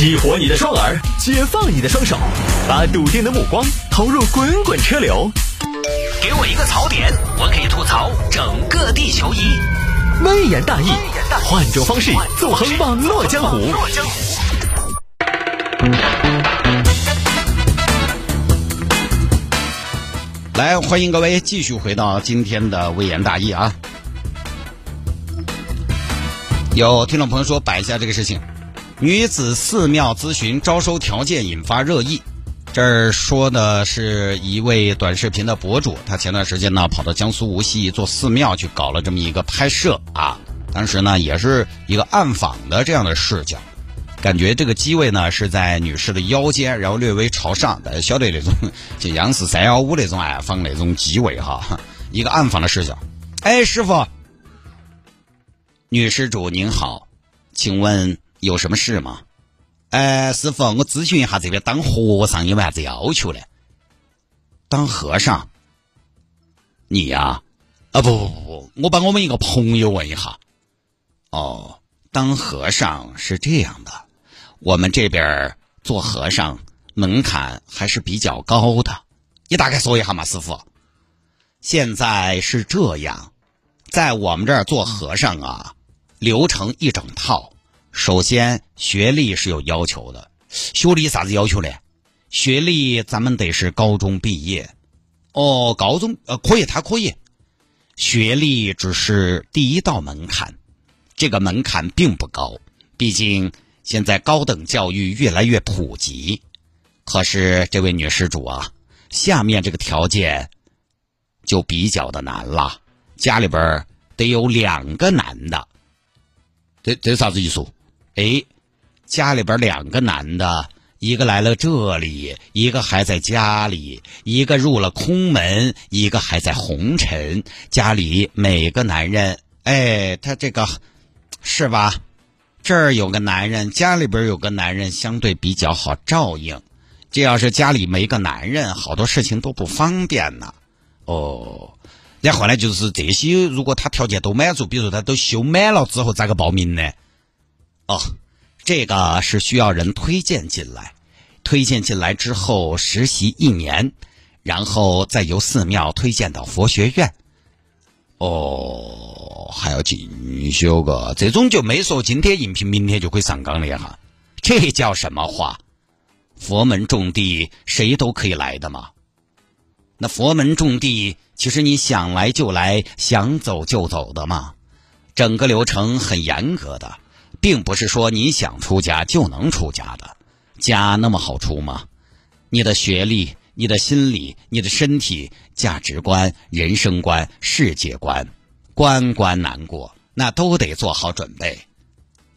激活你的双耳，解放你的双手，把笃定的目光投入滚滚车流。给我一个槽点，我可以吐槽整个地球仪。微言大义，换种方式纵横网络江湖。来，欢迎各位继续回到今天的微言大义啊！有听众朋友说摆一下这个事情，女子寺庙咨询招收条件引发热议。这儿说的是一位短视频的博主，他前段时间呢跑到江苏无锡一座寺庙去搞了这么一个拍摄啊，当时呢也是一个暗访的这样的视角，感觉这个机位呢是在女士的腰间，然后略微朝上，大家晓得那种就央视三幺五那种暗访那种机位哈，一个暗访的视角。哎，师傅，女施主您好，请问有什么事吗？哎，师傅，我咨询一下这边当和尚有没啥子要求呢？当和尚？你呀？啊不不不不，我帮我们一个朋友问一下。哦，当和尚是这样的，我们这边做和尚门槛还是比较高的。你大概说一下嘛，师傅。现在是这样，在我们这儿做和尚啊，流程一整套。首先，学历是有要求的。学历啥子要求呢？学历咱们得是高中毕业。哦，高中呃可以，他可以。学历只是第一道门槛，这个门槛并不高。毕竟现在高等教育越来越普及。可是这位女施主啊，下面这个条件就比较的难了。家里边得有两个男的。这这啥子意思？哎，家里边两个男的，一个来了这里，一个还在家里，一个入了空门，一个还在红尘。家里每个男人，哎，他这个是吧？这儿有个男人，家里边有个男人，相对比较好照应。这要是家里没个男人，好多事情都不方便呢。哦，然后呢，就是这些，如果他条件都满足，比如说他都修满了之后，咋个报名呢？哦，这个是需要人推荐进来，推荐进来之后实习一年，然后再由寺庙推荐到佛学院。哦，还要进修个，这种就没说今天应聘明天就可以上岗的哈，这叫什么话？佛门种地谁都可以来的嘛？那佛门种地其实你想来就来，想走就走的嘛，整个流程很严格的。并不是说你想出家就能出家的，家那么好出吗？你的学历、你的心理、你的身体、价值观、人生观、世界观，关关难过，那都得做好准备。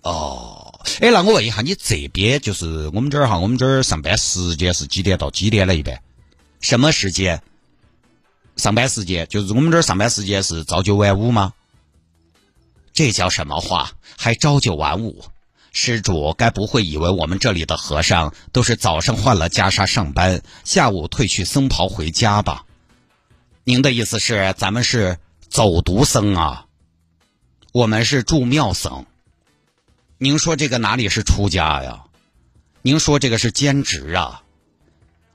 哦，哎，那我问一下，你这边就是我们这儿哈，我们这儿上班时间是几点到几点了？一般什么时间？上班时间就是我们这儿上班时间是朝九晚五吗？这叫什么话？还朝九晚五？施主该不会以为我们这里的和尚都是早上换了袈裟上班，下午褪去僧袍回家吧？您的意思是咱们是走读僧啊？我们是住庙僧。您说这个哪里是出家呀？您说这个是兼职啊？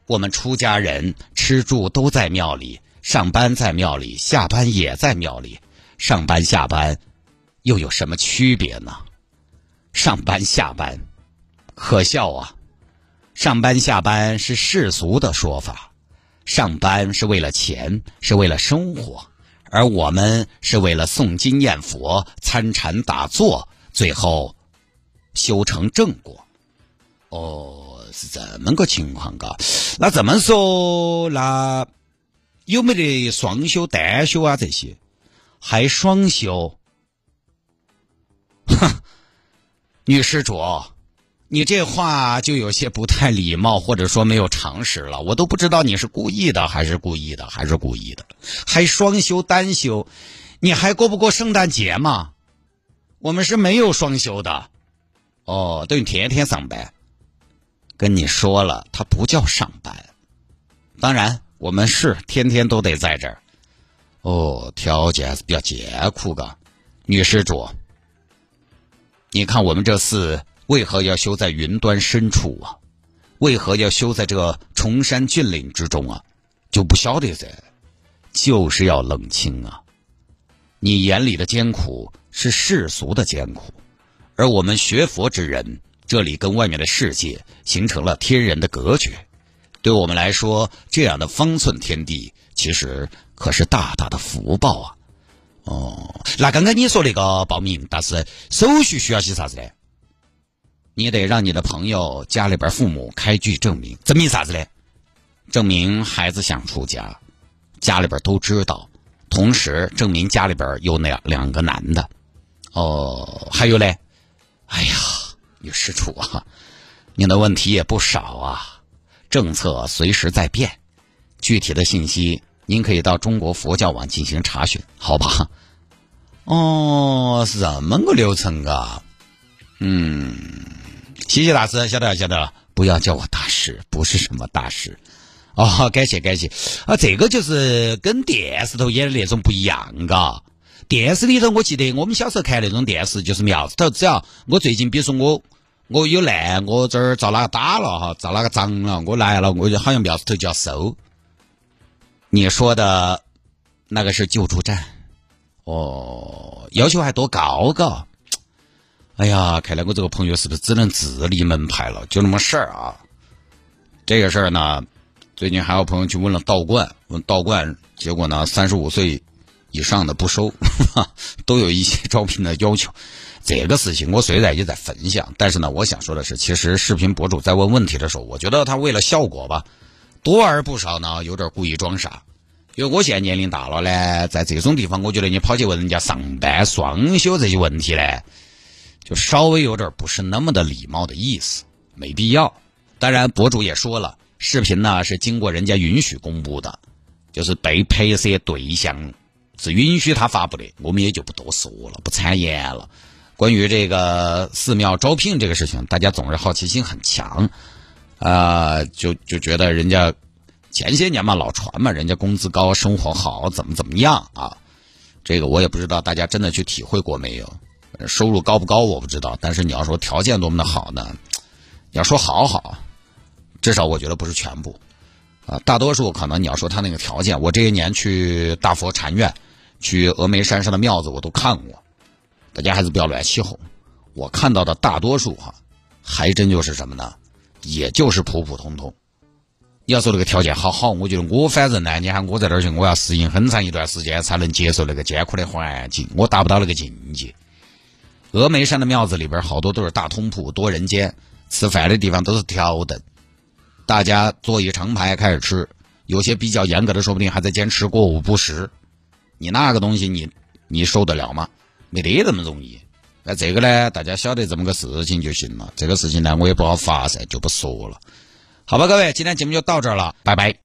我们出家人吃住都在庙里，上班在庙里，下班也在庙里，上班下班。又有什么区别呢？上班下班，可笑啊！上班下班是世俗的说法，上班是为了钱，是为了生活，而我们是为了诵经念佛、参禅打坐，最后修成正果。哦，是这么个情况嘎？那怎么说，那有没得双休、单休啊？这些还双休？哼，女施主，你这话就有些不太礼貌，或者说没有常识了。我都不知道你是故意的还是故意的，还是故意的，还双休单休，你还过不过圣诞节吗？我们是没有双休的，哦，等于天天上班。跟你说了，它不叫上班。当然，我们是天天都得在这儿。哦，条件还是比较艰苦的，女施主。你看我们这寺为何要修在云端深处啊？为何要修在这崇山峻岭之中啊？就不晓得噻，就是要冷清啊！你眼里的艰苦是世俗的艰苦，而我们学佛之人，这里跟外面的世界形成了天人的隔绝。对我们来说，这样的方寸天地，其实可是大大的福报啊！哦，那刚刚你说那个报名，但是手续需要些啥子呢？你得让你的朋友家里边父母开具证明，证明啥子呢？证明孩子想出家，家里边都知道。同时证明家里边有两两个男的。哦，还有嘞，哎呀，女施主啊，你的问题也不少啊。政策随时在变，具体的信息您可以到中国佛教网进行查询，好吧？哦，是这么个流程啊。嗯，谢谢大师，晓得了，晓得了。不要叫我大师，不是什么大师。哦，感谢感谢啊，这个就是跟电视头演的那种不一样，嘎。电视里头，我记得我们小时候看那种电视，就是庙子头，只要我最近，比如说我我有难，我这儿遭哪个打了哈，遭哪个脏了，我来了，我就好像庙子头就要收。你说的那个是救助站，哦，要求还多高嘎？哎呀，看来我这个朋友是不是只能自立门派了？就那么事儿啊？这个事儿呢？最近还有朋友去问了道观，问道观，结果呢，三十五岁以上的不收，都有一些招聘的要求。这个事情我虽然也在分享，但是呢，我想说的是，其实视频博主在问问题的时候，我觉得他为了效果吧，多而不少呢，有点故意装傻。因为我现在年龄大了呢，在这种地方，我觉得你跑去问人家上班双休这些问题呢，就稍微有点不是那么的礼貌的意思，没必要。当然，博主也说了。视频呢是经过人家允许公布的，就是被拍摄对象是允许他发布的，我们也就不多说了，不参言了。关于这个寺庙招聘这个事情，大家总是好奇心很强，啊，就就觉得人家前些年嘛老传嘛，人家工资高，生活好，怎么怎么样啊？这个我也不知道大家真的去体会过没有？收入高不高我不知道，但是你要说条件多么的好呢？你要说好好。至少我觉得不是全部，啊，大多数可能你要说他那个条件，我这些年去大佛禅院、去峨眉山上的庙子我都看过，大家还是不要乱起哄。我看到的大多数哈，还真就是什么呢？也就是普普通通。你要说那个条件好好，我觉得我反正呢，你看我在那儿去，我要适应很长一段时间才能接受那个艰苦的环境，我达不到那个境界。峨眉山的庙子里边好多都是大通铺、多人间，吃饭的地方都是条凳。大家坐一成排开始吃，有些比较严格的，说不定还在坚持过午不食。你那个东西，你你受得了吗？没得那么容易。那这个呢，大家晓得这么个事情就行了。这个事情呢，我也不好发噻，就不说了。好吧，各位，今天节目就到这儿了，拜拜。